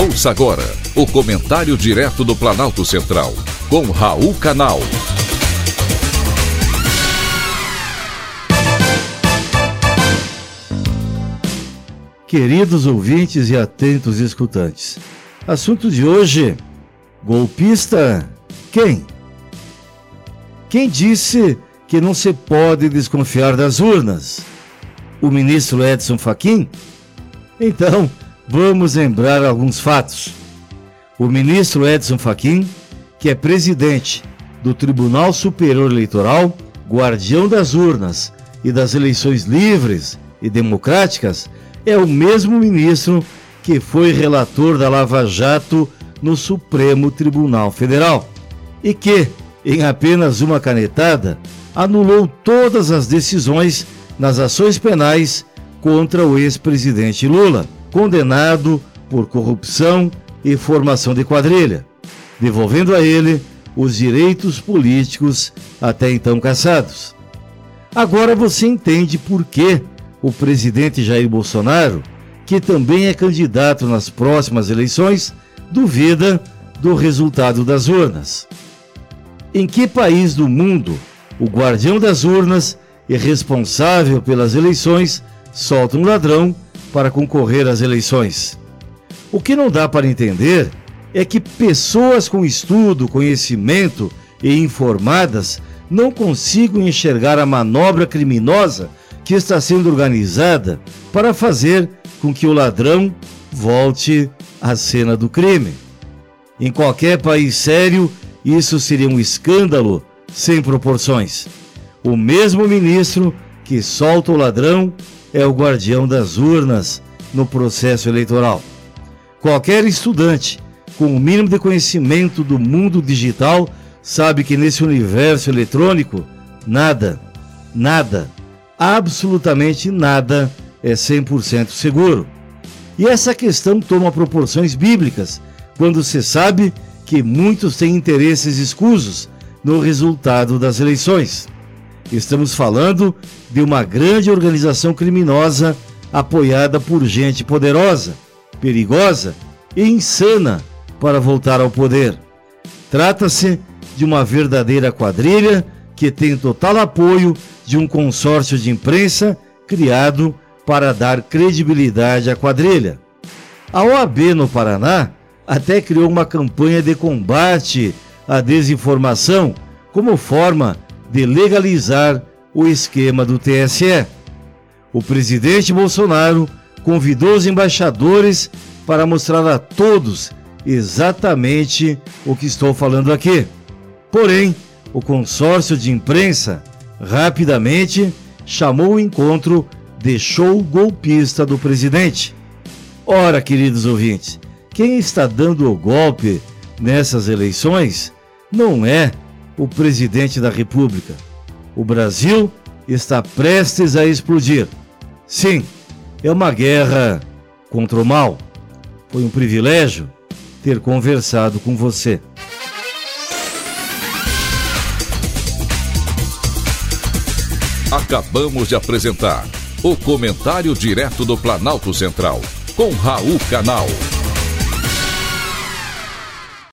Ouça agora o comentário direto do Planalto Central, com Raul Canal. Queridos ouvintes e atentos escutantes, assunto de hoje: golpista quem? Quem disse que não se pode desconfiar das urnas? O ministro Edson Fachin? Então, vamos lembrar alguns fatos. O ministro Edson Fachin, que é presidente do Tribunal Superior Eleitoral, guardião das urnas e das eleições livres e democráticas, é o mesmo ministro que foi relator da Lava Jato no Supremo Tribunal Federal e que, em apenas uma canetada, anulou todas as decisões nas ações penais contra o ex-presidente Lula, condenado por corrupção e formação de quadrilha, devolvendo a ele os direitos políticos até então caçados. Agora você entende por que o presidente Jair Bolsonaro, que também é candidato nas próximas eleições, duvida do resultado das urnas. Em que país do mundo o guardião das urnas e responsável pelas eleições solta um ladrão para concorrer às eleições. O que não dá para entender é que pessoas com estudo, conhecimento e informadas não consigam enxergar a manobra criminosa que está sendo organizada para fazer com que o ladrão volte à cena do crime. Em qualquer país sério, isso seria um escândalo sem proporções. O mesmo ministro que solta o ladrão é o guardião das urnas no processo eleitoral. Qualquer estudante com o mínimo de conhecimento do mundo digital sabe que nesse universo eletrônico, nada, nada, absolutamente nada é 100% seguro. E essa questão toma proporções bíblicas quando se sabe que muitos têm interesses escusos no resultado das eleições. Estamos falando de uma grande organização criminosa apoiada por gente poderosa, perigosa e insana para voltar ao poder. Trata-se de uma verdadeira quadrilha que tem total apoio de um consórcio de imprensa criado para dar credibilidade à quadrilha. A OAB no Paraná até criou uma campanha de combate à desinformação como forma de legalizar o esquema do TSE. O presidente Bolsonaro convidou os embaixadores para mostrar a todos exatamente o que estou falando aqui. Porém, o consórcio de imprensa rapidamente chamou o encontro de show golpista do presidente. Ora, queridos ouvintes, quem está dando o golpe nessas eleições não é o presidente da República. O Brasil está prestes a explodir. Sim, é uma guerra contra o mal. Foi um privilégio ter conversado com você. Acabamos de apresentar o Comentário Direto do Planalto Central, com Raul Canal.